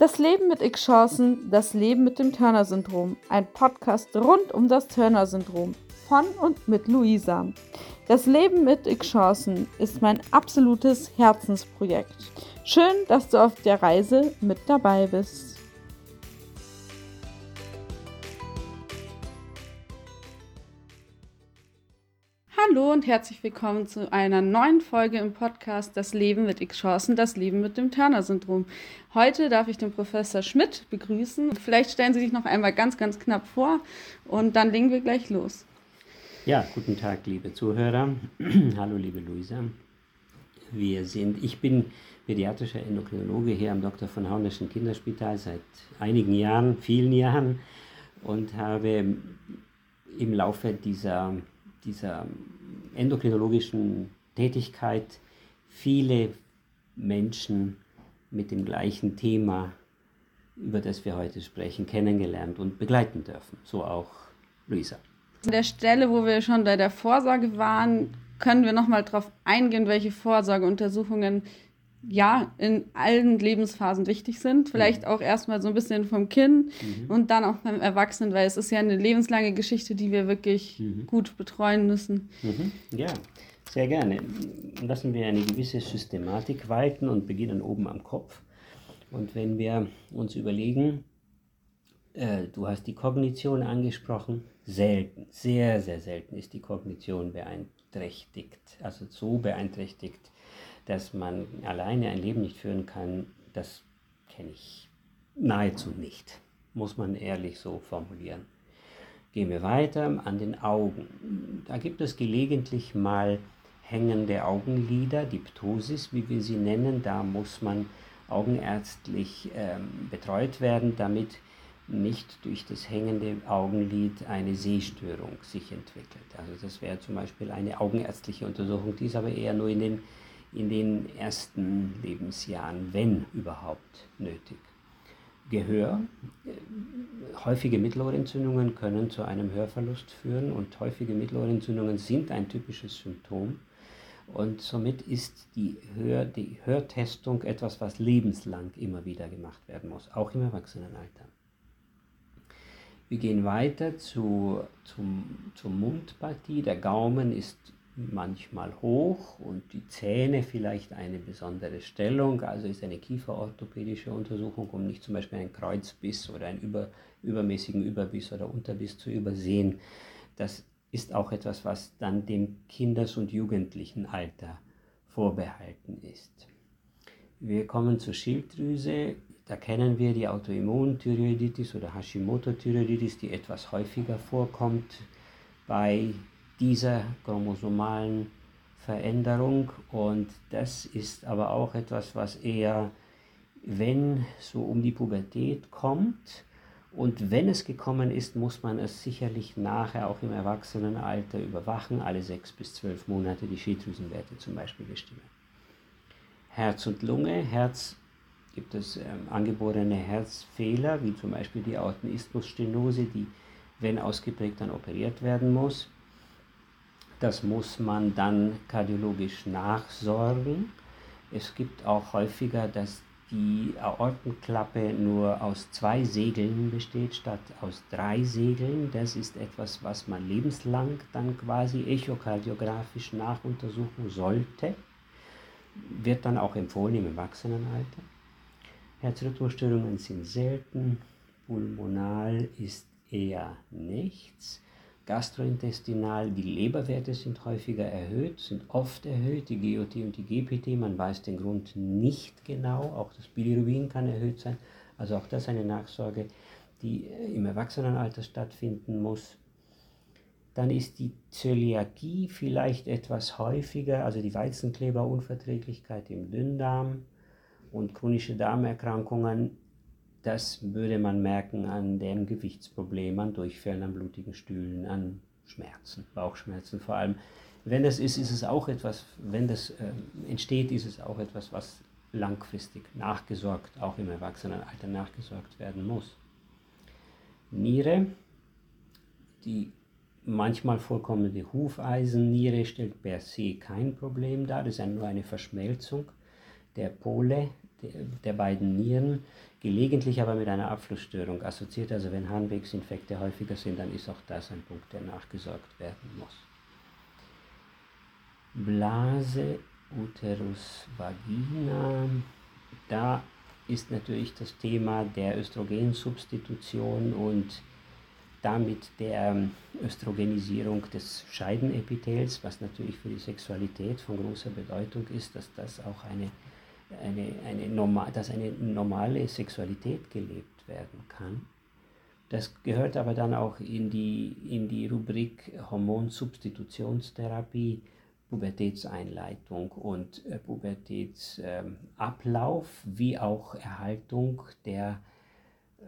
Das Leben mit X-Chancen, das Leben mit dem Turner-Syndrom. Ein Podcast rund um das Turner-Syndrom. Von und mit Luisa. Das Leben mit X-Chancen ist mein absolutes Herzensprojekt. Schön, dass du auf der Reise mit dabei bist. Hallo und herzlich willkommen zu einer neuen Folge im Podcast Das Leben mit X-Chancen, das Leben mit dem Turner-Syndrom. Heute darf ich den Professor Schmidt begrüßen. Vielleicht stellen Sie sich noch einmal ganz, ganz knapp vor und dann legen wir gleich los. Ja, guten Tag, liebe Zuhörer. Hallo, liebe Luisa. Wir sind, ich bin pädiatrischer Endokrinologe hier am Dr. von Haunerschen Kinderspital seit einigen Jahren, vielen Jahren und habe im Laufe dieser dieser endokrinologischen Tätigkeit viele Menschen mit dem gleichen Thema, über das wir heute sprechen, kennengelernt und begleiten dürfen. So auch Luisa. An der Stelle, wo wir schon bei der Vorsorge waren, können wir nochmal darauf eingehen, welche Vorsorgeuntersuchungen ja in allen Lebensphasen wichtig sind. Vielleicht mhm. auch erstmal so ein bisschen vom Kind mhm. und dann auch beim Erwachsenen, weil es ist ja eine lebenslange Geschichte, die wir wirklich mhm. gut betreuen müssen. Mhm. Ja, sehr gerne. Lassen wir eine gewisse Systematik walten und beginnen oben am Kopf. Und wenn wir uns überlegen, äh, du hast die Kognition angesprochen, selten, sehr, sehr selten ist die Kognition beeinträchtigt, also so beeinträchtigt, dass man alleine ein Leben nicht führen kann, das kenne ich nahezu nicht, muss man ehrlich so formulieren. Gehen wir weiter an den Augen. Da gibt es gelegentlich mal hängende Augenlider, die Ptosis, wie wir sie nennen. Da muss man augenärztlich ähm, betreut werden, damit nicht durch das hängende Augenlid eine Sehstörung sich entwickelt. Also das wäre zum Beispiel eine augenärztliche Untersuchung, die ist aber eher nur in den in den ersten Lebensjahren, wenn überhaupt nötig. Gehör. Häufige Mittelohrentzündungen können zu einem Hörverlust führen und häufige Mittelohrentzündungen sind ein typisches Symptom. Und somit ist die, Hör, die Hörtestung etwas, was lebenslang immer wieder gemacht werden muss, auch im Erwachsenenalter. Wir gehen weiter zu, zum, zur Mundpartie. Der Gaumen ist manchmal hoch und die Zähne vielleicht eine besondere Stellung. Also ist eine kieferorthopädische Untersuchung, um nicht zum Beispiel einen Kreuzbiss oder einen über, übermäßigen Überbiss oder Unterbiss zu übersehen. Das ist auch etwas, was dann dem Kinders- und Jugendlichenalter vorbehalten ist. Wir kommen zur Schilddrüse. Da kennen wir die Autoimmunthyreoiditis oder Hashimoto-Thyreoiditis, die etwas häufiger vorkommt bei dieser chromosomalen Veränderung. Und das ist aber auch etwas, was eher, wenn so um die Pubertät kommt, und wenn es gekommen ist, muss man es sicherlich nachher auch im Erwachsenenalter überwachen, alle sechs bis zwölf Monate die Schilddrüsenwerte zum Beispiel bestimmen. Herz und Lunge, Herz gibt es ähm, angeborene Herzfehler, wie zum Beispiel die Aortenisthmusstenose, die, wenn ausgeprägt, dann operiert werden muss. Das muss man dann kardiologisch nachsorgen. Es gibt auch häufiger, dass die Aortenklappe nur aus zwei Segeln besteht statt aus drei Segeln. Das ist etwas, was man lebenslang dann quasi echokardiografisch nachuntersuchen sollte. Wird dann auch empfohlen im Erwachsenenalter. Herzrhythmusstörungen sind selten, pulmonal ist eher nichts gastrointestinal, die Leberwerte sind häufiger erhöht, sind oft erhöht, die GOT und die GPT, man weiß den Grund nicht genau, auch das Bilirubin kann erhöht sein, also auch das eine Nachsorge, die im Erwachsenenalter stattfinden muss. Dann ist die Zöliakie vielleicht etwas häufiger, also die Weizenkleberunverträglichkeit im Dünndarm und chronische Darmerkrankungen das würde man merken an dem Gewichtsproblem, an Durchfällen, an blutigen Stühlen, an Schmerzen, Bauchschmerzen vor allem. Wenn das ist, ist es auch etwas, wenn das äh, entsteht, ist es auch etwas, was langfristig nachgesorgt, auch im Erwachsenenalter nachgesorgt werden muss. Niere, die manchmal vorkommende Hufeisenniere stellt per se kein Problem dar, das ist nur eine Verschmelzung der Pole der, beiden Nieren, gelegentlich aber mit einer Abflussstörung assoziiert. Also wenn Harnwegsinfekte häufiger sind, dann ist auch das ein Punkt, der nachgesorgt werden muss. Blase, Uterus, Vagina, da ist natürlich das Thema der Östrogensubstitution und damit der Östrogenisierung des Scheidenepithels, was natürlich für die Sexualität von großer Bedeutung ist, dass das auch eine, eine, eine, normal, dass eine normale Sexualität gelebt werden kann. Das gehört aber dann auch in die, in die Rubrik Hormonsubstitutionstherapie, Pubertätseinleitung und äh, Pubertätsablauf, ähm, wie auch Erhaltung der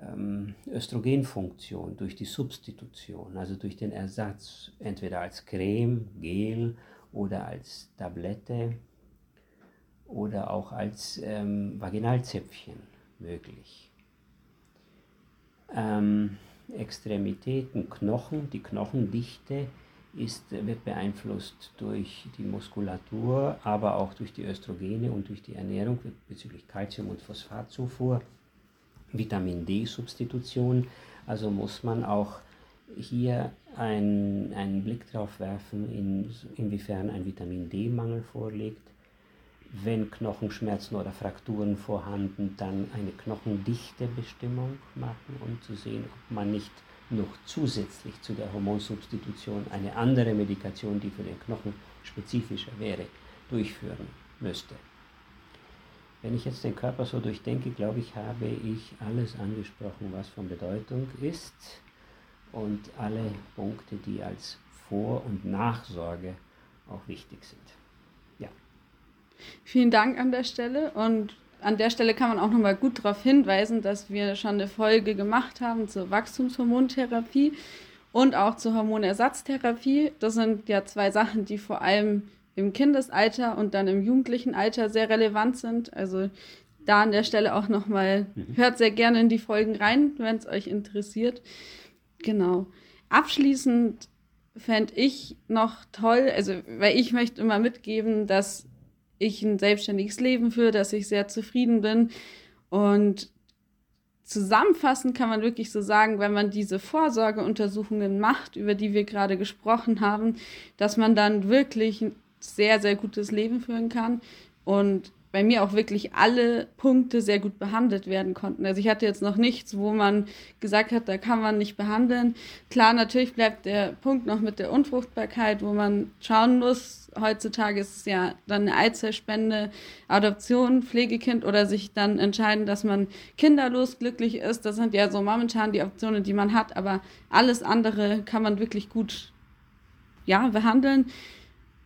ähm, Östrogenfunktion durch die Substitution, also durch den Ersatz, entweder als Creme, Gel oder als Tablette oder auch als ähm, Vaginalzäpfchen möglich. Ähm, Extremitäten, Knochen, die Knochendichte ist, wird beeinflusst durch die Muskulatur, aber auch durch die Östrogene und durch die Ernährung bezüglich Kalzium- und Phosphatzufuhr. Vitamin D-Substitution. Also muss man auch hier ein, einen Blick darauf werfen, in, inwiefern ein Vitamin D-Mangel vorliegt. Wenn Knochenschmerzen oder Frakturen vorhanden, dann eine Knochendichtebestimmung machen, um zu sehen, ob man nicht noch zusätzlich zu der Hormonsubstitution eine andere Medikation, die für den Knochen spezifischer wäre, durchführen müsste. Wenn ich jetzt den Körper so durchdenke, glaube ich, habe ich alles angesprochen, was von Bedeutung ist und alle Punkte, die als Vor- und Nachsorge auch wichtig sind. Vielen Dank an der Stelle und an der Stelle kann man auch nochmal gut darauf hinweisen, dass wir schon eine Folge gemacht haben zur Wachstumshormontherapie und auch zur Hormonersatztherapie. Das sind ja zwei Sachen, die vor allem im Kindesalter und dann im jugendlichen Alter sehr relevant sind. Also da an der Stelle auch nochmal, mhm. hört sehr gerne in die Folgen rein, wenn es euch interessiert. Genau. Abschließend fände ich noch toll, also weil ich möchte immer mitgeben, dass ich ein selbstständiges Leben führe, dass ich sehr zufrieden bin. Und zusammenfassend kann man wirklich so sagen, wenn man diese Vorsorgeuntersuchungen macht, über die wir gerade gesprochen haben, dass man dann wirklich sehr, sehr gutes Leben führen kann und bei mir auch wirklich alle Punkte sehr gut behandelt werden konnten. Also ich hatte jetzt noch nichts, wo man gesagt hat, da kann man nicht behandeln. Klar, natürlich bleibt der Punkt noch mit der Unfruchtbarkeit, wo man schauen muss. Heutzutage ist es ja dann eine Eizellspende, Adoption, Pflegekind oder sich dann entscheiden, dass man kinderlos glücklich ist. Das sind ja so momentan die Optionen, die man hat. Aber alles andere kann man wirklich gut ja, behandeln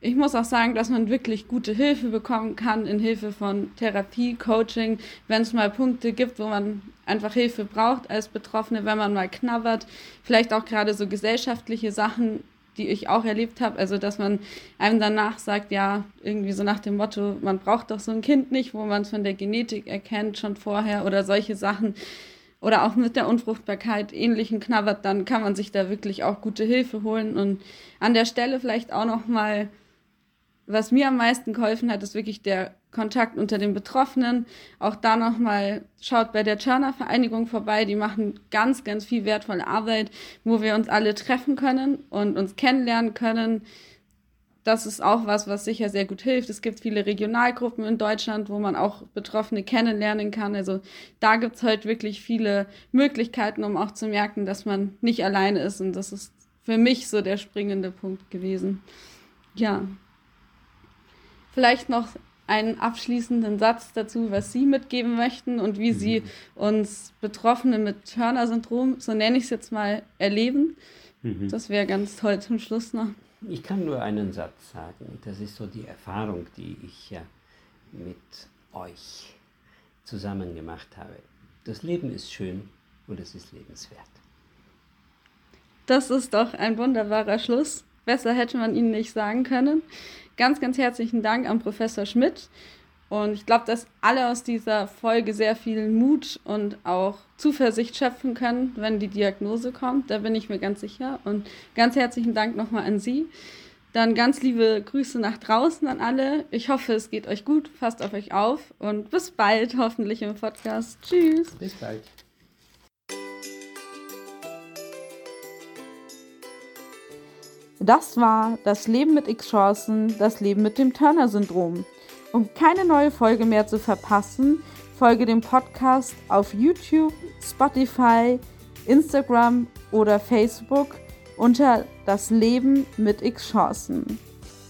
ich muss auch sagen, dass man wirklich gute Hilfe bekommen kann in Hilfe von Therapie, Coaching, wenn es mal Punkte gibt, wo man einfach Hilfe braucht als Betroffene, wenn man mal knabbert, vielleicht auch gerade so gesellschaftliche Sachen, die ich auch erlebt habe, also dass man einem danach sagt, ja, irgendwie so nach dem Motto, man braucht doch so ein Kind nicht, wo man es von der Genetik erkennt schon vorher oder solche Sachen. Oder auch mit der Unfruchtbarkeit ähnlichen knabbert, dann kann man sich da wirklich auch gute Hilfe holen. Und an der Stelle vielleicht auch noch mal was mir am meisten geholfen hat, ist wirklich der Kontakt unter den Betroffenen. Auch da nochmal schaut bei der Turner Vereinigung vorbei. Die machen ganz, ganz viel wertvolle Arbeit, wo wir uns alle treffen können und uns kennenlernen können. Das ist auch was, was sicher sehr gut hilft. Es gibt viele Regionalgruppen in Deutschland, wo man auch Betroffene kennenlernen kann. Also da gibt es heute wirklich viele Möglichkeiten, um auch zu merken, dass man nicht alleine ist. Und das ist für mich so der springende Punkt gewesen. Ja, Vielleicht noch einen abschließenden Satz dazu, was Sie mitgeben möchten und wie mhm. Sie uns Betroffene mit Turner-Syndrom, so nenne ich es jetzt mal, erleben. Mhm. Das wäre ganz toll zum Schluss noch. Ich kann nur einen Satz sagen. Das ist so die Erfahrung, die ich ja mit euch zusammen gemacht habe. Das Leben ist schön und es ist lebenswert. Das ist doch ein wunderbarer Schluss. Besser hätte man Ihnen nicht sagen können. Ganz, ganz herzlichen Dank an Professor Schmidt. Und ich glaube, dass alle aus dieser Folge sehr viel Mut und auch Zuversicht schöpfen können, wenn die Diagnose kommt. Da bin ich mir ganz sicher. Und ganz herzlichen Dank nochmal an Sie. Dann ganz liebe Grüße nach draußen an alle. Ich hoffe, es geht euch gut. Passt auf euch auf und bis bald, hoffentlich im Podcast. Tschüss. Bis bald. Das war das Leben mit X-Chancen, das Leben mit dem Turner-Syndrom. Um keine neue Folge mehr zu verpassen, folge dem Podcast auf YouTube, Spotify, Instagram oder Facebook unter Das Leben mit X-Chancen.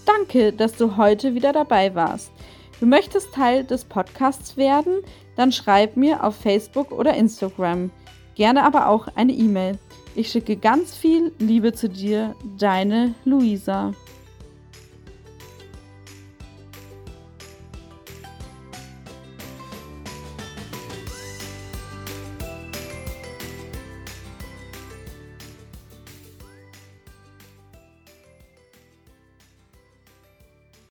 Danke, dass du heute wieder dabei warst. Du möchtest Teil des Podcasts werden? Dann schreib mir auf Facebook oder Instagram. Gerne aber auch eine E-Mail. Ich schicke ganz viel Liebe zu dir, deine Luisa.